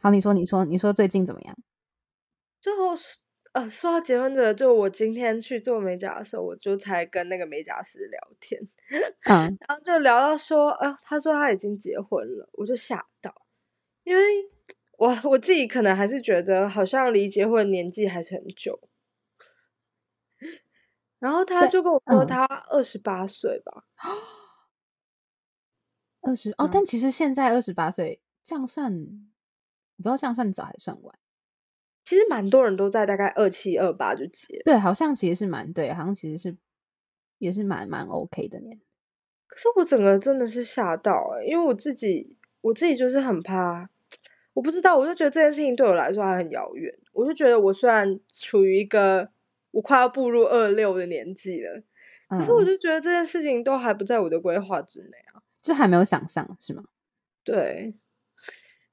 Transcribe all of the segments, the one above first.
好，你说，你说，你说最近怎么样？就呃，说到结婚者，就我今天去做美甲的时候，我就才跟那个美甲师聊天，嗯，然后就聊到说，呃，他说他已经结婚了，我就吓到，因为我我自己可能还是觉得好像离结婚年纪还是很久，然后他就跟我说他二十八岁吧，二十哦，但其实现在二十八岁这样算，不知道这样算早还算晚。其实蛮多人都在大概二七二八就结，对，好像其实是蛮对，好像其实是也是蛮蛮 OK 的年。可是我整个真的是吓到哎，因为我自己我自己就是很怕，我不知道，我就觉得这件事情对我来说还很遥远。我就觉得我虽然处于一个我快要步入二六的年纪了，可是我就觉得这件事情都还不在我的规划之内啊，就还没有想象是吗？对，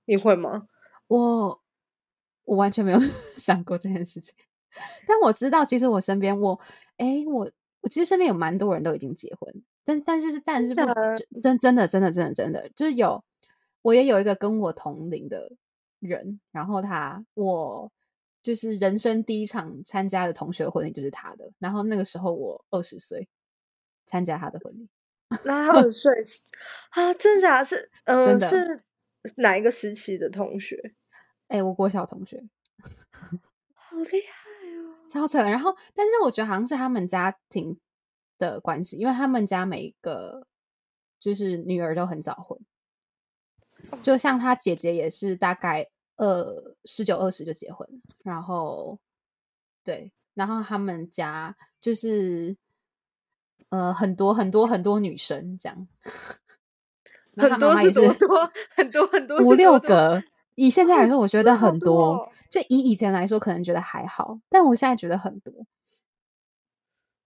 你会吗？我。我完全没有 想过这件事情，但我知道，其实我身边，我，哎，我，我其实身边有蛮多人都已经结婚，但但是是但是不真真的真的真的真的就是有，我也有一个跟我同龄的人，然后他我就是人生第一场参加的同学婚礼就是他的，然后那个时候我二十岁参加他的婚礼，那二十岁啊，真假是 嗯是哪一个时期的同学？哎，我国小同学，好厉害哦，超扯。然后，但是我觉得好像是他们家庭的关系，因为他们家每一个就是女儿都很早婚，就像他姐姐也是大概二十九二十就结婚，然后对，然后他们家就是呃很多很多很多女生这样，很多是多多 很多很多五六个。以现在来说，我觉得很多；就以以前来说，可能觉得还好，但我现在觉得很多。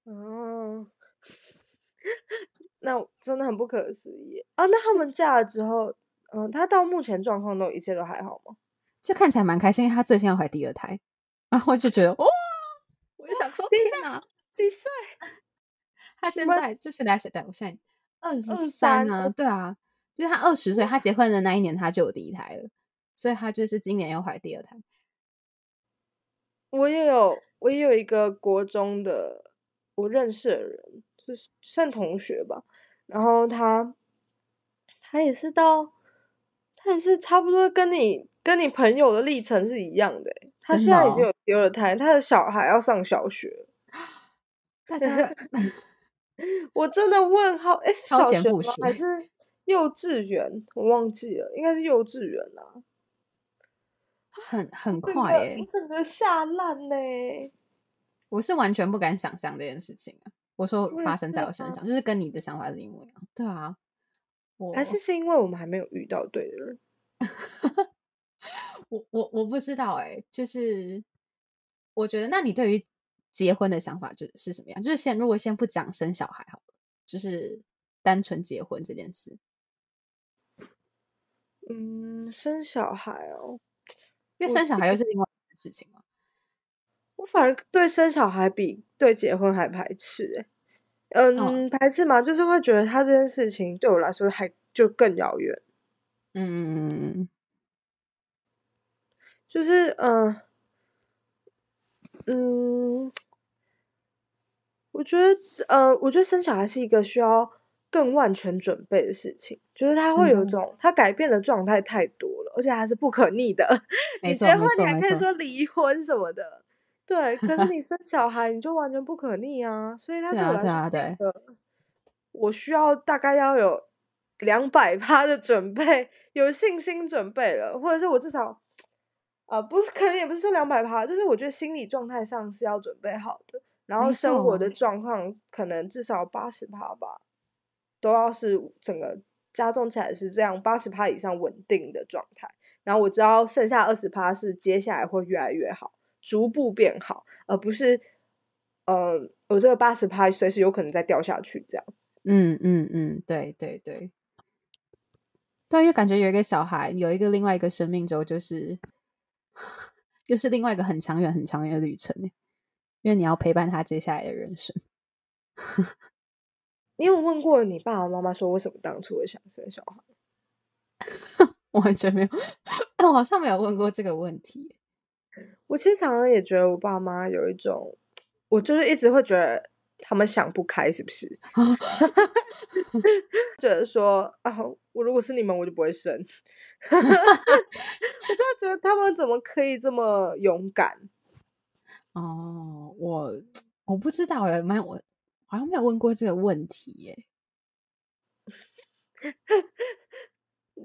哦，那真的很不可思议啊！那他们嫁了之后，嗯，他到目前状况都一切都还好吗？就看起来蛮开心，因为他最近要怀第二胎，然后就觉得哇，我就想说，天哪，几岁？他现在就是来谁带？我现在二十三啊，对啊，就是他二十岁，他结婚的那一年他就有第一胎了。所以他就是今年要怀第二胎。我也有，我也有一个国中的我认识的人，就是算同学吧。然后他，他也是到，他也是差不多跟你跟你朋友的历程是一样的。他现在已经有第二胎，他的小孩要上小学。大家，我真的问号，哎，小学吗？还是幼稚园？我忘记了，应该是幼稚园啦。很很快诶，整个吓烂呢！我是完全不敢想象这件事情啊！我说发生在我身上，就是跟你的想法是一模一样。对啊，我还是是因为我们还没有遇到对的人。我我我不知道哎，就是我觉得，那你对于结婚的想法就是什么样？就是先如果先不讲生小孩好了，就是单纯结婚这件事。嗯，生小孩哦。因为生小孩又是另外一件事情嘛，我反而对生小孩比对结婚还排斥哎，嗯，排斥嘛，就是会觉得他这件事情对我来说还就更遥远，嗯，就是嗯嗯，我觉得呃，我觉得生小孩是一个需要。更万全准备的事情，就是他会有一种他改变的状态太多了，而且还是不可逆的。你结婚你还可以说离婚什么的，对。可是你 生小孩你就完全不可逆啊，所以他对我来说，我需要大概要有两百趴的准备，有信心准备了，或者是我至少，啊，不是，可能也不是说两百趴，就是我觉得心理状态上是要准备好的，然后生活的状况可能至少八十趴吧。都要是整个加重起来是这样八十趴以上稳定的状态，然后我知道剩下二十趴是接下来会越来越好，逐步变好，而不是，呃，我这个八十趴随时有可能再掉下去这样。嗯嗯嗯，对对对，对，因为感觉有一个小孩，有一个另外一个生命轴，就是 又是另外一个很长远、很长远的旅程因为你要陪伴他接下来的人生。你有问过你爸爸妈妈说为什么当初会想生小孩？完全没有，我好像没有问过这个问题。我其实常常也觉得我爸妈有一种，我就是一直会觉得他们想不开，是不是？觉得说啊，我如果是你们，我就不会生。我就觉得他们怎么可以这么勇敢？哦，我我不知道哎，没我好像没有问过这个问题耶。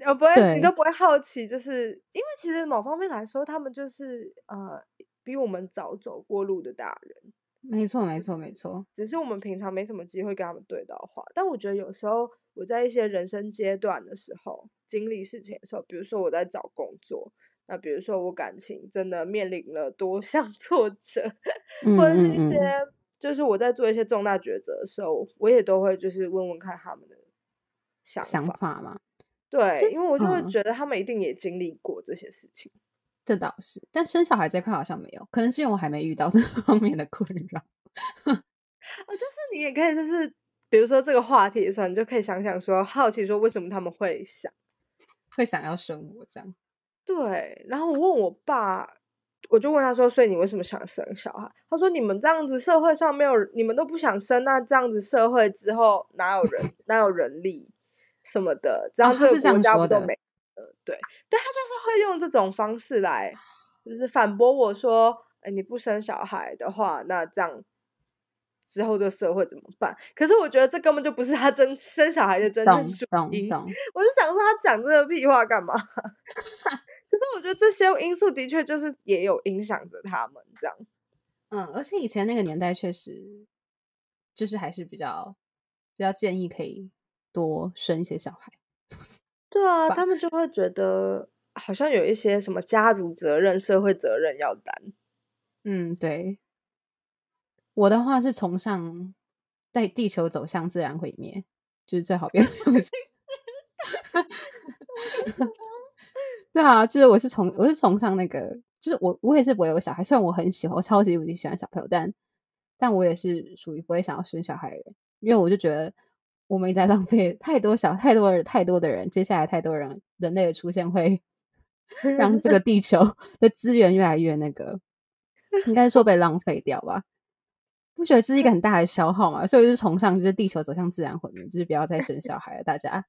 我 不会，你都不会好奇，就是因为其实某方面来说，他们就是呃比我们早走过路的大人。没错，没错，没错。只是我们平常没什么机会跟他们对到话。但我觉得有时候我在一些人生阶段的时候，经历事情的时候，比如说我在找工作，那比如说我感情真的面临了多项 挫折，或者是一些就是我在做一些重大抉择的时候，我也都会就是问问看他们的想法嘛。对，因为我就会觉得他们一定也经历过这些事情。这倒是，但生小孩这块好像没有，可能是因为我还没遇到这方面的困扰。啊，就是你也可以，就是比如说这个话题的时候，你就可以想想说，好奇说为什么他们会想，会想要生我这样。对，然后我问我爸，我就问他说，所以你为什么想生小孩？他说，你们这样子社会上没有，你们都不想生，那这样子社会之后哪有人，哪有人力？什么的，这样这个国家不都没呃，对，对他就是会用这种方式来，就是反驳我说，哎，你不生小孩的话，那这样之后这个社会怎么办？可是我觉得这根本就不是他真生小孩的真正主因，我就想说他讲这个屁话干嘛？可是我觉得这些因素的确就是也有影响着他们这样，嗯，而且以前那个年代确实就是还是比较比较建议可以。多生一些小孩，对啊，他们就会觉得好像有一些什么家族责任、社会责任要担。嗯，对。我的话是崇尚带地球走向自然毁灭，就是最好变。对啊，就是我是崇我是崇尚那个，就是我我也是不会有小孩，虽然我很喜欢，我超级无敌喜欢小朋友，但但我也是属于不会想要生小孩的人，因为我就觉得。我们在浪费太多小太多太多的人，接下来太多人人类的出现会 让这个地球 的资源越来越那个，应该说被浪费掉吧？不觉得这是一个很大的消耗嘛？所以就是崇尚就是地球走向自然毁灭，就是不要再生小孩了。大家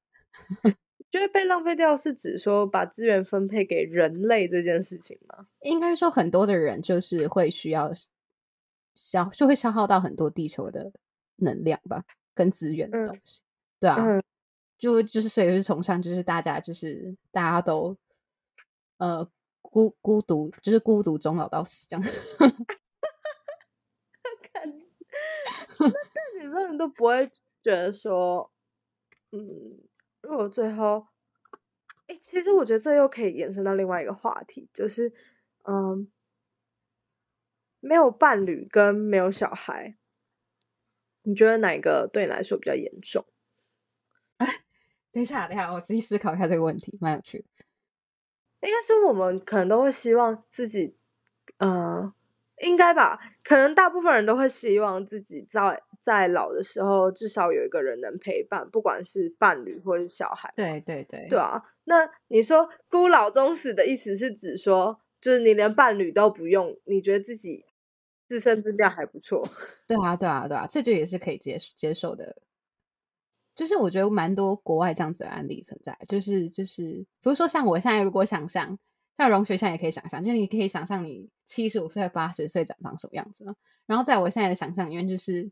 觉得被浪费掉是指说把资源分配给人类这件事情吗？应该说很多的人就是会需要消，就会消耗到很多地球的能量吧。跟资源的东西，对啊，就就是所以就是崇尚，就是大家就是大家都呃孤孤独，就是孤独终老到死这样。看，那但你真的都不会觉得说，嗯，如果最后，哎，其实我觉得这又可以延伸到另外一个话题，就是嗯，没有伴侣跟没有小孩。你觉得哪个对你来说比较严重？哎，等一下，等一下，我仔细思考一下这个问题，蛮有趣的。应该是我们可能都会希望自己，呃，应该吧？可能大部分人都会希望自己在在老的时候，至少有一个人能陪伴，不管是伴侣或是小孩。对对对，对啊。那你说孤老终死的意思是指说，就是你连伴侣都不用，你觉得自己？自身质量还不错，对啊，对啊，对啊，这就也是可以接接受的。就是我觉得蛮多国外这样子的案例存在，就是就是，比如说像我现在如果想象，像荣学现在也可以想象，就是你可以想象你七十五岁、八十岁长长什么样子呢？然后在我现在的想象里面，就是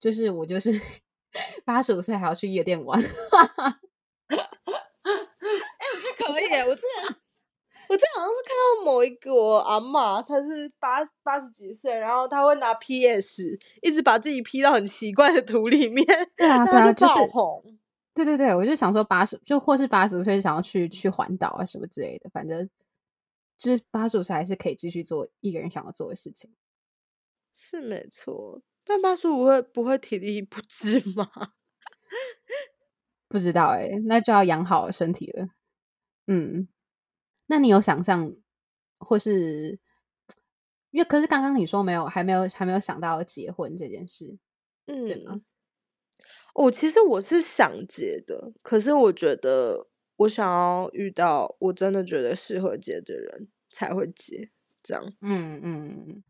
就是我就是 八十五岁还要去夜店玩，哎，我觉得可以，我之前。我这好像是看到某一个阿妈，她是八八十几岁，然后她会拿 PS 一直把自己 P 到很奇怪的图里面，对啊，对啊，就是红，对对对，我就想说八十就或是八十岁想要去去环岛啊什么之类的，反正就是八十五岁还是可以继续做一个人想要做的事情，是没错，但八十五会不会体力不支吗？不知道哎，那就要养好身体了，嗯。那你有想象，或是因为可是刚刚你说没有，还没有还没有想到结婚这件事，嗯，对吗？我其实我是想结的，可是我觉得我想要遇到我真的觉得适合接的人才会接，这样。嗯嗯，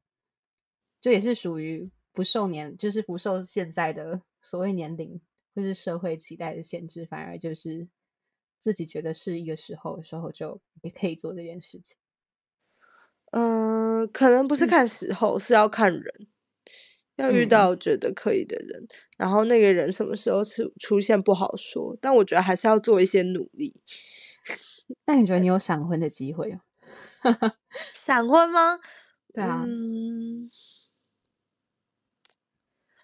就也是属于不受年，就是不受现在的所谓年龄或是社会期待的限制，反而就是自己觉得是一个时候的时候，就也可以做这件事情。嗯，可能不是看时候，是要看人。要遇到觉得可以的人，然后那个人什么时候出出现不好说，但我觉得还是要做一些努力。那你觉得你有闪婚的机会吗？闪婚吗？对啊。嗯，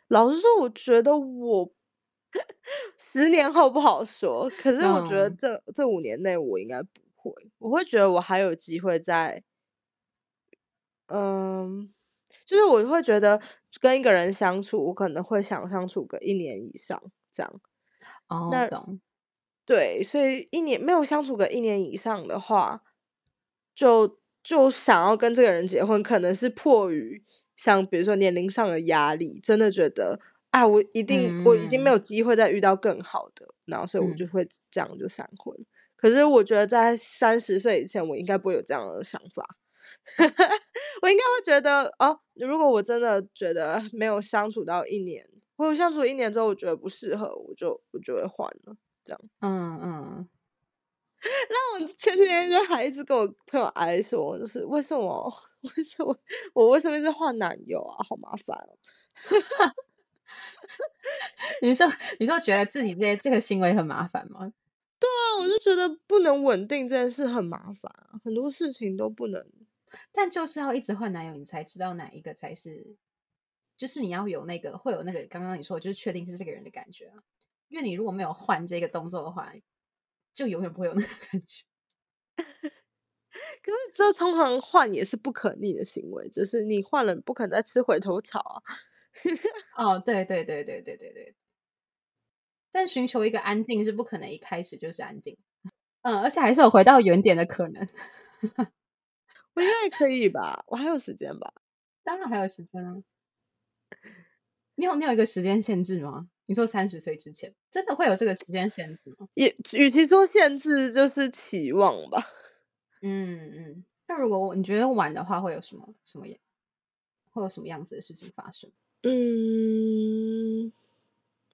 老实说，我觉得我 十年后不好说。可是我觉得这这五年内我应该不会，我会觉得我还有机会在，嗯。就是我会觉得跟一个人相处，我可能会想相处个一年以上这样。哦，懂。对，所以一年没有相处个一年以上的话，就就想要跟这个人结婚，可能是迫于像比如说年龄上的压力，真的觉得啊，我一定我已经没有机会再遇到更好的，然后所以我就会这样就闪婚。可是我觉得在三十岁以前，我应该不会有这样的想法。我应该会觉得哦，如果我真的觉得没有相处到一年，或者相处一年之后我觉得不适合，我就我就会换了。这样，嗯嗯。那我前几天就还一直跟我朋友哀说，就是为什么 为什么我为什么一直换男友啊，好麻烦哦。你说你说觉得自己这些这个行为很麻烦吗？对啊，我就觉得不能稳定这件事很麻烦啊，很多事情都不能。但就是要一直换男友，你才知道哪一个才是，就是你要有那个会有那个刚刚你说就是确定是这个人的感觉啊。因为你如果没有换这个动作的话，就永远不会有那个感觉。可是这通常换也是不可逆的行为，就是你换了不可能再吃回头草啊。哦，对对对对对对对。但寻求一个安定是不可能一开始就是安定，嗯，而且还是有回到原点的可能。我应该可以吧，我还有时间吧？当然还有时间啊！你有你有一个时间限制吗？你说三十岁之前真的会有这个时间限制吗？也与其说限制，就是期望吧。嗯嗯。那如果你觉得晚的话，会有什么什么会有什么样子的事情发生？嗯。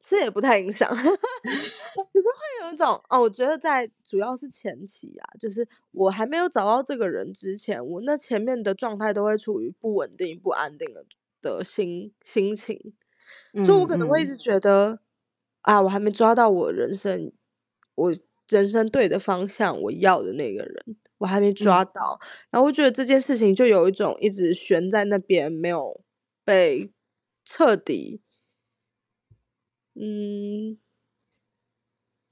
这也不太影响，可是会有一种哦，我觉得在主要是前期啊，就是我还没有找到这个人之前，我那前面的状态都会处于不稳定、不安定的的心心情，就我可能会一直觉得啊，我还没抓到我人生我人生对的方向，我要的那个人，我还没抓。到，然后我觉得这件事情就有一种一直悬在那边，没有被彻底。嗯，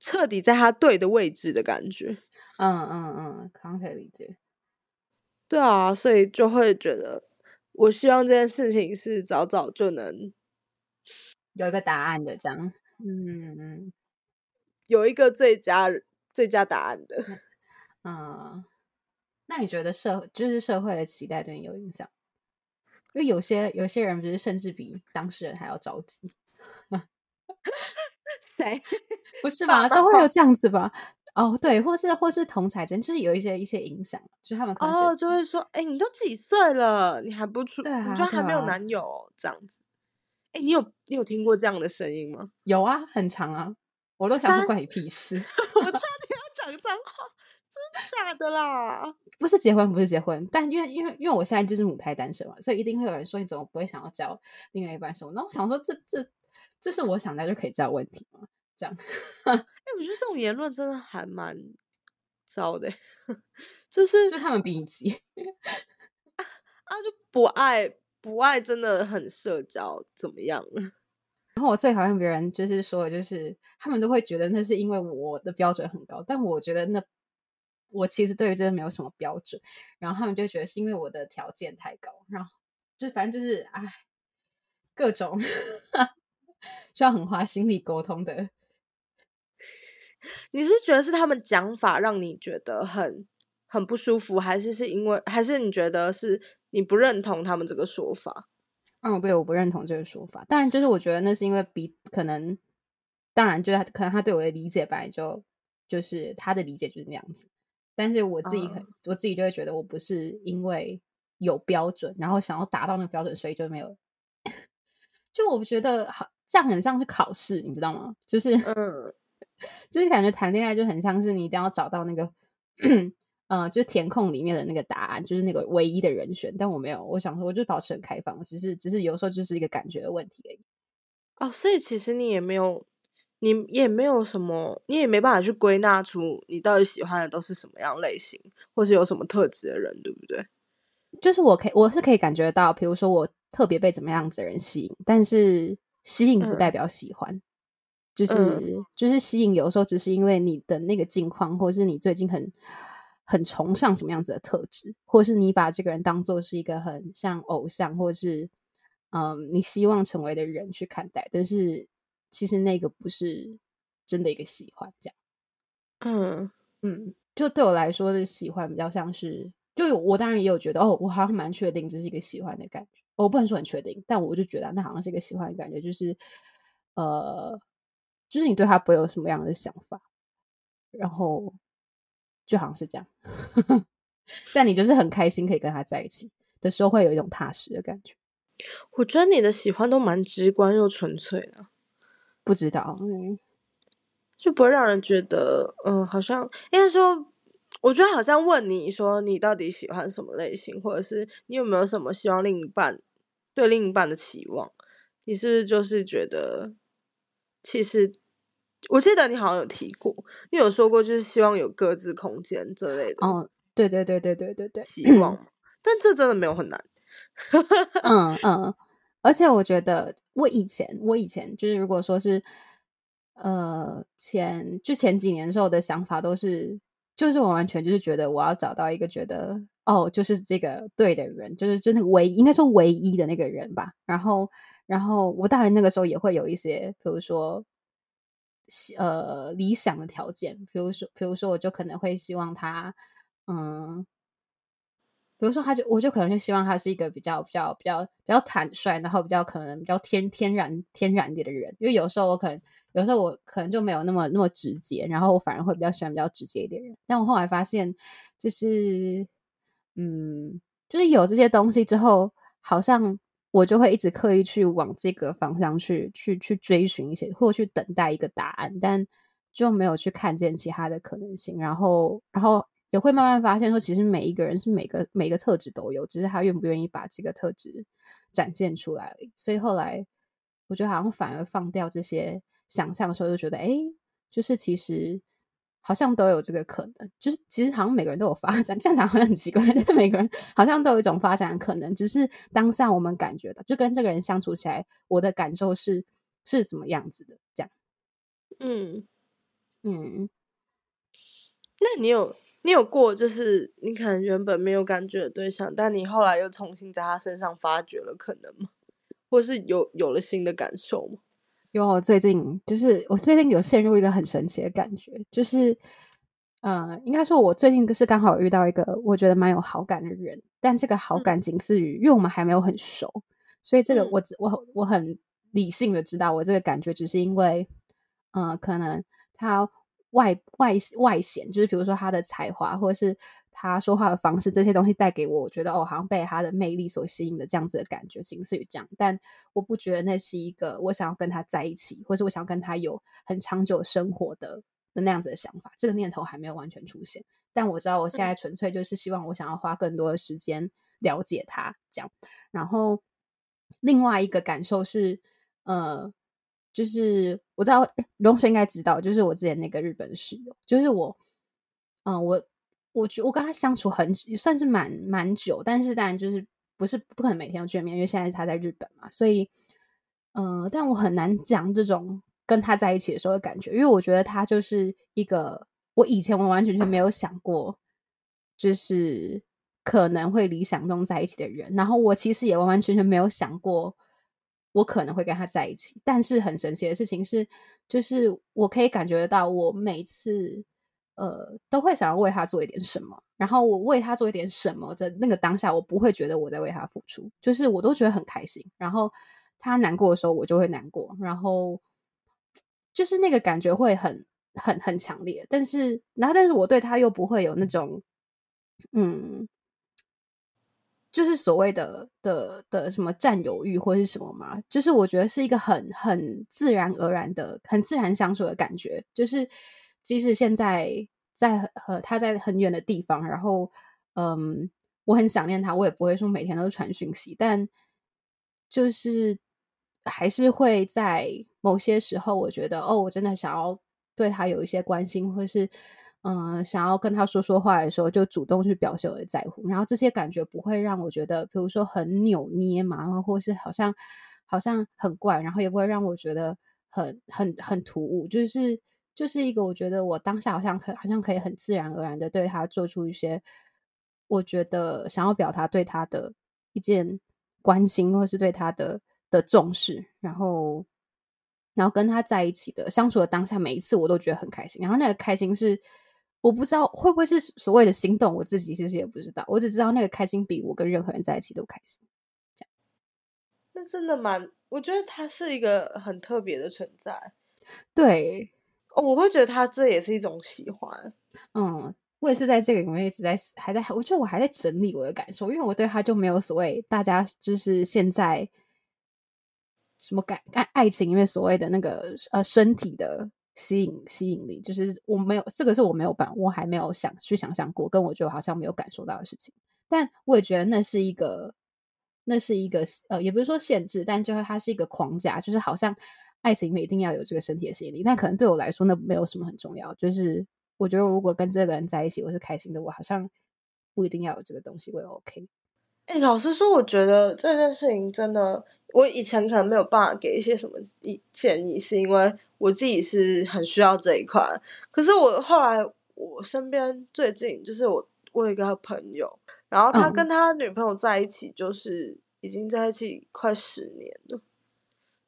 彻底在他对的位置的感觉。嗯嗯嗯，可以理解。对啊，所以就会觉得，我希望这件事情是早早就能有一个答案的，这样。嗯嗯，有一个最佳最佳答案的。嗯，那你觉得社就是社会的期待对你有影响？因为有些有些人不是甚至比当事人还要着急。谁不是吧？都会有这样子吧？哦，对，或是或是同才间，就是有一些一些影响，就他们哦，就会说，哎，你都几岁了，你还不出？对啊，你就还没有男友这样子？哎，你有你有听过这样的声音吗？有啊，很长啊，我都想说关你屁事。我差点要讲脏话，真假的啦？不是结婚，不是结婚，但因为因为因为我现在就是母胎单身嘛，所以一定会有人说，你怎么不会想要交另外一半什么？那我想说，这这。这是我想到就可以知道问题吗？这样，哎，我觉得这种言论真的还蛮糟的，就是就他们比你急啊，就不爱不爱，真的很社交，怎么样？然后我最讨厌别人就是说，就是他们都会觉得那是因为我的标准很高，但我觉得那我其实对于这个没有什么标准，然后他们就觉得是因为我的条件太高，然后就反正就是哎，各种。需要很花心力沟通的。你是觉得是他们讲法让你觉得很很不舒服，还是是因为，还是你觉得是你不认同他们这个说法？嗯，对，我不认同这个说法。当然，就是我觉得那是因为比可能，当然就是可能他对我的理解本来就就是他的理解就是那样子。但是我自己很，我自己就会觉得我不是因为有标准，然后想要达到那个标准，所以就没有。就我觉得好，这样很像是考试，你知道吗？就是嗯，就是感觉谈恋爱就很像是你一定要找到那个。嗯，就填空里面的那个答案，就是那个唯一的人选。但我没有，我想说，我就保持很开放，只是只是有时候就是一个感觉的问题而已。哦，所以其实你也没有，你也没有什么，你也没办法去归纳出你到底喜欢的都是什么样类型，或是有什么特质的人，对不对？就是我可以，我是可以感觉到，比如说我特别被怎么样子的人吸引，但是吸引不代表喜欢，就是就是吸引，有时候只是因为你的那个境况，或是你最近很。很崇尚什么样子的特质，或是你把这个人当做是一个很像偶像，或是嗯你希望成为的人去看待，但是其实那个不是真的一个喜欢，这样。嗯嗯，就对我来说的喜欢比较像是，就我当然也有觉得哦，我好像蛮确定这是一个喜欢的感觉，我不能说很确定，但我就觉得那好像是一个喜欢的感觉，就是呃，就是你对他不会有什么样的想法，然后。就好像是这样，但你就是很开心可以跟他在一起的时候，会有一种踏实的感觉。我觉得你的喜欢都蛮直观又纯粹的，不知道，嗯，就不会让人觉得，嗯，好像应该说，我觉得好像问你说你到底喜欢什么类型，或者是你有没有什么希望另一半对另一半的期望，你是不是就是觉得其实。我记得你好像有提过，你有说过就是希望有各自空间这类的。哦，对对对对对对对，希望，但这真的没有很难。嗯嗯，而且我觉得我以前我以前就是如果说是呃前就前几年的时候的想法都是，就是我完全就是觉得我要找到一个觉得哦就是这个对的人，就是真的唯应该说唯一的那个人吧。然后然后我当然那个时候也会有一些，比如说。呃，理想的条件，比如说，比如说，我就可能会希望他，嗯，比如说，他就我就可能就希望他是一个比较比较比较比较坦率，然后比较可能比较天天然天然点的人。因为有时候我可能有时候我可能就没有那么那么直接，然后我反而会比较喜欢比较直接一点人。但我后来发现，就是嗯，就是有这些东西之后，好像。我就会一直刻意去往这个方向去去去追寻一些，或去等待一个答案，但就没有去看见其他的可能性。然后，然后也会慢慢发现说，其实每一个人是每个每个特质都有，只是他愿不愿意把这个特质展现出来。所以后来，我觉得好像反而放掉这些想象的时候，就觉得，哎，就是其实。好像都有这个可能，就是其实好像每个人都有发展，这样讲好像很奇怪，但每个人好像都有一种发展的可能，只是当下我们感觉到，就跟这个人相处起来，我的感受是是怎么样子的，这样。嗯嗯，那你有你有过，就是你可能原本没有感觉的对象，但你后来又重新在他身上发掘了可能吗？或是有有了新的感受吗？因为我最近就是我最近有陷入一个很神奇的感觉，就是呃，应该说我最近是刚好遇到一个我觉得蛮有好感的人，但这个好感仅次于，因为我们还没有很熟，所以这个我我我很理性的知道，我这个感觉只是因为，呃，可能他外外外显，就是比如说他的才华或者是。他说话的方式，这些东西带给我，我觉得哦，好像被他的魅力所吸引的这样子的感觉，仅次于这样。但我不觉得那是一个我想要跟他在一起，或是我想要跟他有很长久生活的的那样子的想法。这个念头还没有完全出现。但我知道，我现在纯粹就是希望我想要花更多的时间了解他，这样。然后另外一个感受是，呃，就是我知道龙水应该知道，就是我之前那个日本室友，就是我，嗯，我。我觉我跟他相处很算是蛮蛮久，但是当然就是不是不可能每天都见面，因为现在他在日本嘛，所以嗯，但我很难讲这种跟他在一起的时候的感觉，因为我觉得他就是一个我以前完完全全没有想过，就是可能会理想中在一起的人，然后我其实也完完全全没有想过我可能会跟他在一起，但是很神奇的事情是，就是我可以感觉得到，我每次。呃，都会想要为他做一点什么，然后我为他做一点什么，在那个当下，我不会觉得我在为他付出，就是我都觉得很开心。然后他难过的时候，我就会难过，然后就是那个感觉会很很很强烈，但是然后但是我对他又不会有那种嗯。就是所谓的的的什么占有欲或是什么嘛，就是我觉得是一个很很自然而然的、很自然相处的感觉。就是即使现在在和他在很远的地方，然后嗯，我很想念他，我也不会说每天都传讯息，但就是还是会在某些时候，我觉得哦，我真的想要对他有一些关心，或是。嗯，想要跟他说说话的时候，就主动去表现我的在乎，然后这些感觉不会让我觉得，比如说很扭捏嘛，然后或是好像好像很怪，然后也不会让我觉得很很很突兀，就是就是一个我觉得我当下好像可好像可以很自然而然的对他做出一些我觉得想要表达对他的一件关心，或是对他的的重视，然后然后跟他在一起的相处的当下，每一次我都觉得很开心，然后那个开心是。我不知道会不会是所谓的心动，我自己其实也不知道。我只知道那个开心比我跟任何人在一起都开心。这样，那真的蛮，我觉得他是一个很特别的存在。对，哦，我会觉得他这也是一种喜欢。嗯，我也是在这个里面一直在还在，我觉得我还在整理我的感受，因为我对他就没有所谓大家就是现在什么感爱爱情，因为所谓的那个呃身体的。吸引吸引力，就是我没有这个是我没有办，我还没有想去想象过，跟我就好像没有感受到的事情。但我也觉得那是一个，那是一个呃，也不是说限制，但就是它是一个框架，就是好像爱情里面一定要有这个身体的吸引力。但可能对我来说，那没有什么很重要。就是我觉得如果跟这个人在一起，我是开心的，我好像不一定要有这个东西，我也 OK。哎，老实说，我觉得这件事情真的，我以前可能没有办法给一些什么意建议，是因为我自己是很需要这一块。可是我后来，我身边最近就是我，我有一个朋友，然后他跟他女朋友在一起，就是已经在一起快十年了，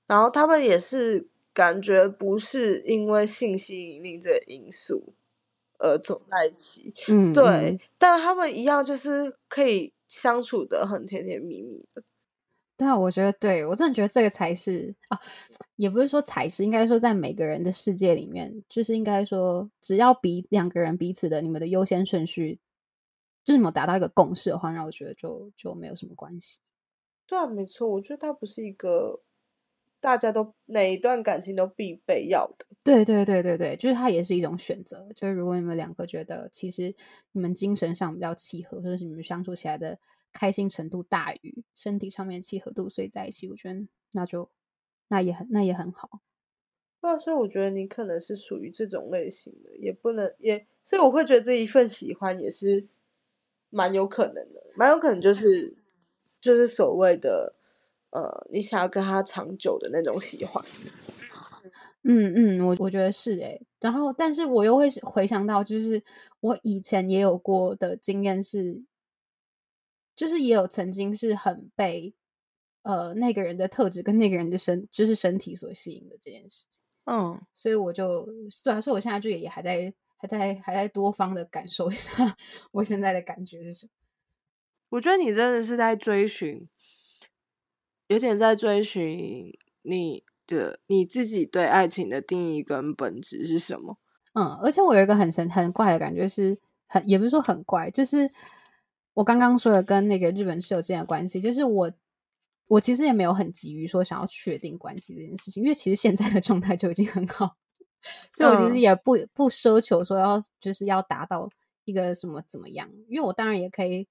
然后他们也是感觉不是因为性吸引力这个因素而走在一起，嗯，对，但他们一样就是可以。相处的很甜甜蜜蜜的，对啊，我觉得对我真的觉得这个才是啊，也不是说才是，应该说在每个人的世界里面，就是应该说，只要比两个人彼此的你们的优先顺序，就是你们达到一个共识的话，那我觉得就就没有什么关系。对啊，没错，我觉得它不是一个大家都哪一段感情都必备要的。对对对对对，就是它也是一种选择。就是如果你们两个觉得其实你们精神上比较契合，或者是你们相处起来的开心程度大于身体上面契合度，所以在一起，我觉得那就那也很那也很好。那所以我觉得你可能是属于这种类型的，也不能也，所以我会觉得这一份喜欢也是蛮有可能的，蛮有可能就是就是所谓的呃，你想要跟他长久的那种喜欢。嗯嗯，我我觉得是诶。然后，但是我又会回想到，就是我以前也有过的经验是，就是也有曾经是很被呃那个人的特质跟那个人的身就是身体所吸引的这件事情。嗯，所以我就虽然说我现在就也还在还在还在多方的感受一下 我现在的感觉是什么。我觉得你真的是在追寻，有点在追寻你。的你自己对爱情的定义跟本质是什么？嗯，而且我有一个很神很怪的感觉，是很也不是说很怪，就是我刚刚说的跟那个日本室友之间的关系，就是我我其实也没有很急于说想要确定关系这件事情，因为其实现在的状态就已经很好，所以我其实也不不奢求说要就是要达到一个什么怎么样，因为我当然也可以，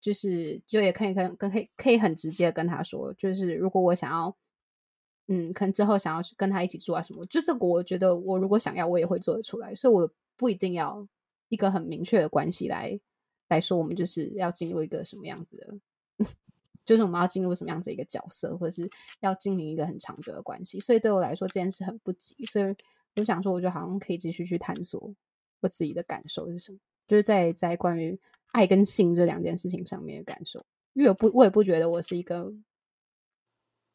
就是就也可以跟跟可以可以很直接跟他说，就是如果我想要。嗯，可能之后想要去跟他一起住啊什么，就是我觉得我如果想要，我也会做得出来，所以我不一定要一个很明确的关系来来说，我们就是要进入一个什么样子的，就是我们要进入什么样子一个角色，或者是要经营一个很长久的关系。所以对我来说，这件事很不急。所以我想说，我就好像可以继续去探索我自己的感受是什么，就是在在关于爱跟性这两件事情上面的感受，因为我不我也不觉得我是一个。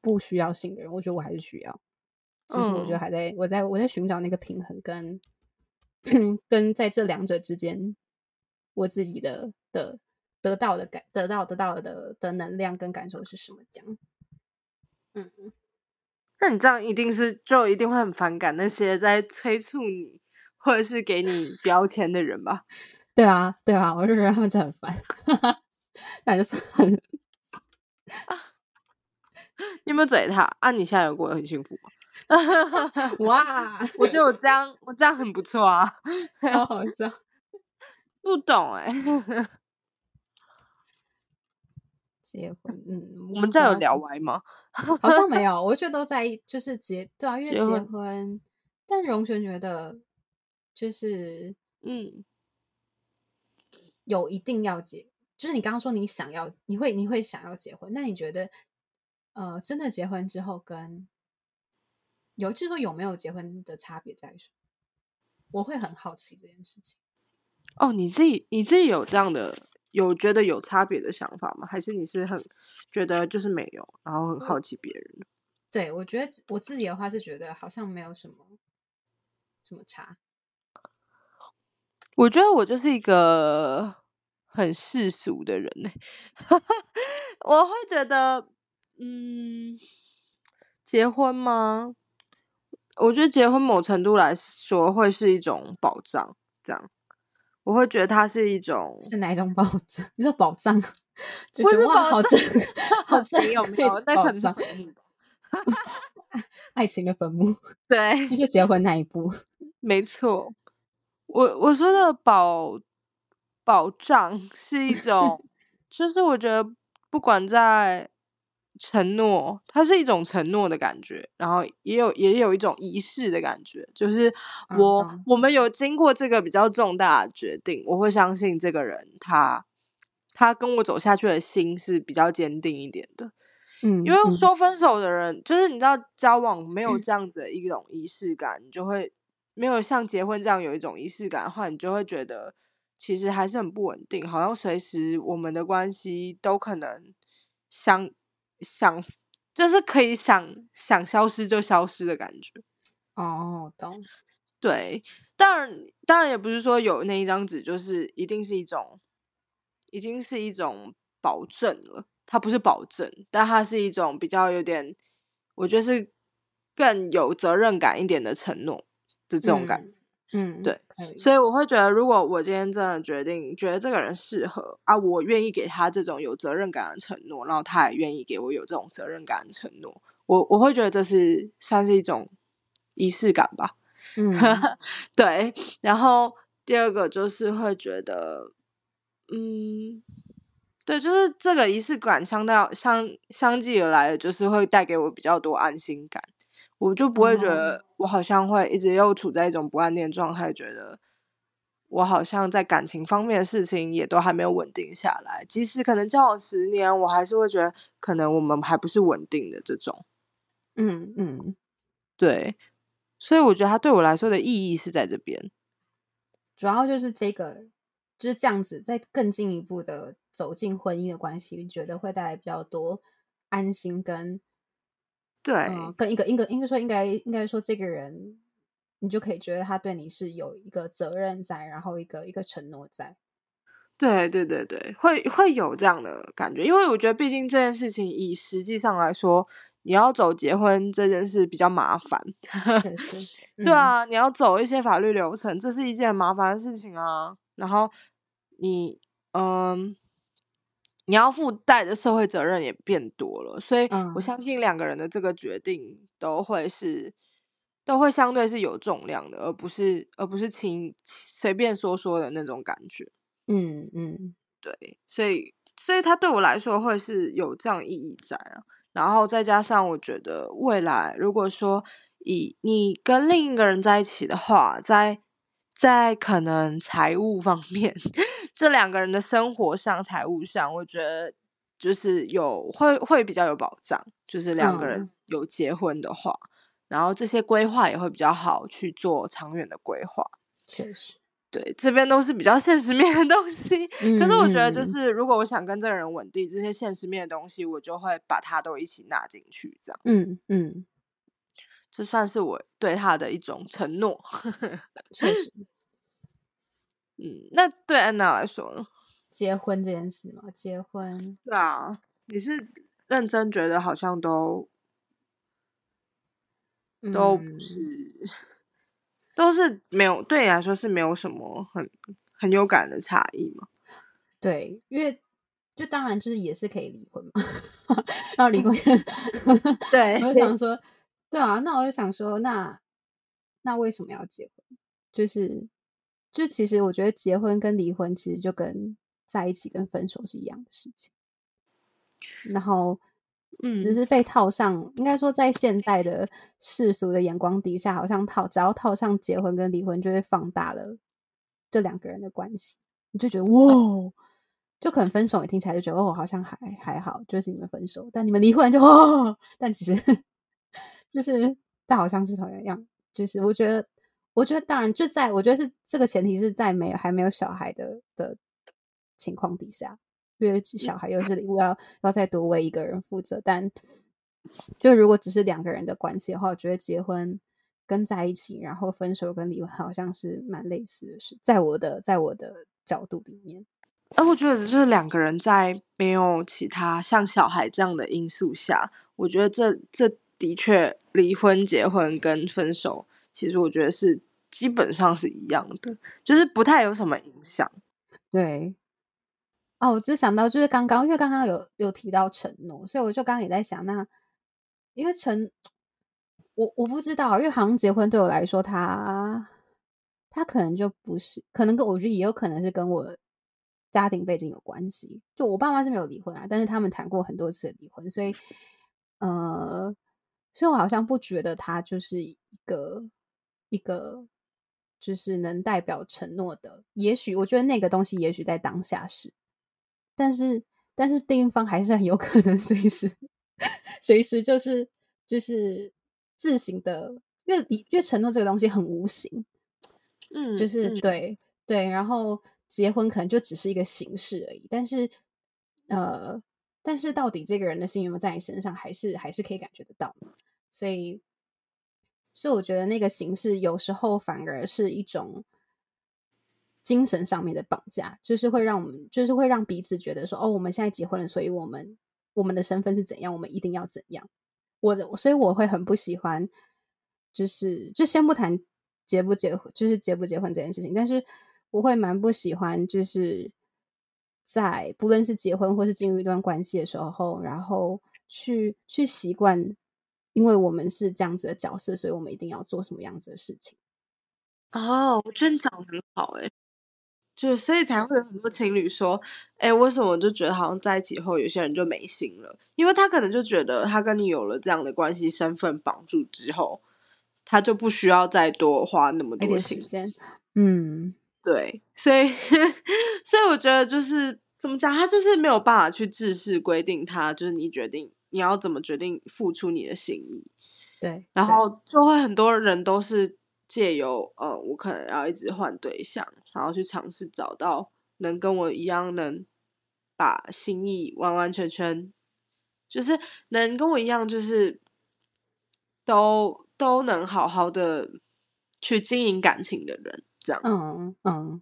不需要性的人，我觉得我还是需要。其实我觉得还在我在我在寻找那个平衡，跟 跟在这两者之间，我自己的的得到的感得到得到的的能量跟感受是什么？这样。嗯，那你这样一定是就一定会很反感那些在催促你或者是给你标签的人吧。对啊，对啊，我就觉得他们真的很烦。那就算了。你有没有嘴他？啊，你现在有过得很幸福吗？哇，我觉得我这样，我这样很不错啊，超好笑。不懂哎。结婚，嗯，我们这有聊歪吗？好像没有，我觉得都在，就是结，对啊，因为结婚。但荣璇觉得，就是嗯，有一定要结，就是你刚刚说你想要，你会你会想要结婚，那你觉得，呃，真的结婚之后跟有，就是说有没有结婚的差别在什么？我会很好奇这件事情。哦，你自己你自己有这样的。有觉得有差别的想法吗？还是你是很觉得就是没有，然后很好奇别人？对我觉得我自己的话是觉得好像没有什么什么差。我觉得我就是一个很世俗的人呢。我会觉得，嗯，结婚吗？我觉得结婚某程度来说会是一种保障，这样。我会觉得它是一种是哪一种保障？你说保障？不是宝藏，好真 有没有？那可能是坟墓，爱情的坟墓。对，就是结婚那一步。没错，我我说的保保障 是一种，就是我觉得不管在。承诺，它是一种承诺的感觉，然后也有也有一种仪式的感觉，就是我我们有经过这个比较重大的决定，我会相信这个人，他他跟我走下去的心是比较坚定一点的，嗯，因为说分手的人，就是你知道交往没有这样子的一种仪式感，你就会没有像结婚这样有一种仪式感的话，你就会觉得其实还是很不稳定，好像随时我们的关系都可能想。想就是可以想想消失就消失的感觉哦，懂。对，当然当然也不是说有那一张纸就是一定是一种，已经是一种保证了。它不是保证，但它是一种比较有点，我觉得是更有责任感一点的承诺的这种感觉。嗯，对，所以我会觉得，如果我今天真的决定觉得这个人适合啊，我愿意给他这种有责任感的承诺，然后他也愿意给我有这种责任感的承诺，我我会觉得这是算是一种仪式感吧。嗯，对。然后第二个就是会觉得，嗯，对，就是这个仪式感相当相相继而来的，就是会带给我比较多安心感。我就不会觉得我好像会一直又处在一种不安定状态，觉得我好像在感情方面的事情也都还没有稳定下来。即使可能交往十年，我还是会觉得可能我们还不是稳定的这种。嗯嗯，对，所以我觉得它对我来说的意义是在这边，主要就是这个就是这样子，在更进一步的走进婚姻的关系，觉得会带来比较多安心跟。对，跟一个应该应该说应该应该说这个人，你就可以觉得他对你是有一个责任在，然后一个一个承诺在。对对对对，会会有这样的感觉，因为我觉得毕竟这件事情以实际上来说，你要走结婚这件事比较麻烦。对啊，你要走一些法律流程，这是一件麻烦的事情啊。然后你嗯。你要负带的社会责任也变多了，所以我相信两个人的这个决定都会是都会相对是有重量的，而不是而不是轻随便说说的那种感觉。嗯嗯，对，所以所以他对我来说会是有这样意义在啊。然后再加上我觉得未来如果说以你跟另一个人在一起的话，在在可能财务方面，这两个人的生活上、财务上，我觉得就是有会会比较有保障。就是两个人有结婚的话，然后这些规划也会比较好去做长远的规划。确实，对这边都是比较现实面的东西。可是我觉得，就是如果我想跟这个人稳定，这些现实面的东西，我就会把它都一起纳进去。这样，嗯嗯。这算是我对他的一种承诺，确实。嗯，那对安娜来说呢？结婚这件事嘛，结婚。对啊，你是认真觉得好像都都不是，都是没有对你来说是没有什么很很有感的差异吗？对，因为就当然就是也是可以离婚嘛，然后离婚，对，我想说，对啊，那我就想说，那那为什么要结婚？就是，就其实我觉得结婚跟离婚其实就跟在一起跟分手是一样的事情，然后。只是被套上，应该说在现代的世俗的眼光底下，好像套只要套上结婚跟离婚，就会放大了这两个人的关系。你就觉得哇，就可能分手，你听起来就觉得哦，好像还还好，就是你们分手，但你们离婚就哦，但其实就是但好像是同样样。就是我觉得，我觉得当然就在我觉得是这个前提是在没有还没有小孩的的情况底下。因为小孩又是礼物，要要再多为一个人负责。但就如果只是两个人的关系的话，我觉得结婚跟在一起，然后分手跟离婚，好像是蛮类似的事。在我的在我的角度里面，啊我觉得就是两个人在没有其他像小孩这样的因素下，我觉得这这的确离婚、结婚跟分手，其实我觉得是基本上是一样的，就是不太有什么影响。对。哦，我只想到就是刚刚，因为刚刚有有提到承诺，所以我就刚刚也在想，那因为承我我不知道，因为好像结婚对我来说，他他可能就不是，可能跟我觉得也有可能是跟我家庭背景有关系。就我爸妈是没有离婚啊，但是他们谈过很多次离婚，所以呃，所以我好像不觉得他就是一个一个就是能代表承诺的。也许我觉得那个东西，也许在当下是。但是，但是，另一方还是很有可能 随时、随时就是就是自行的，因为因为承诺这个东西很无形，嗯，就是对对，然后结婚可能就只是一个形式而已。但是，呃，但是到底这个人的心有没有在你身上，还是还是可以感觉得到。所以，所以我觉得那个形式有时候反而是一种。精神上面的绑架，就是会让我们，就是会让彼此觉得说，哦，我们现在结婚了，所以我们我们的身份是怎样，我们一定要怎样。我的，所以我会很不喜欢，就是就先不谈结不结婚，就是结不结婚这件事情，但是我会蛮不喜欢，就是在不论是结婚或是进入一段关系的时候，然后去去习惯，因为我们是这样子的角色，所以我们一定要做什么样子的事情。哦，我觉得你讲很好，哎。就所以才会有很多情侣说，哎，为什么我就觉得好像在一起后，有些人就没心了？因为他可能就觉得他跟你有了这样的关系身份绑住之后，他就不需要再多花那么多时间。嗯，对，所以所以我觉得就是怎么讲，他就是没有办法去制式规定他，就是你决定你要怎么决定付出你的心意。对，然后就会很多人都是。借由呃，我可能要一直换对象，然后去尝试找到能跟我一样能把心意完完全全，就是能跟我一样，就是都都能好好的去经营感情的人，这样。嗯嗯，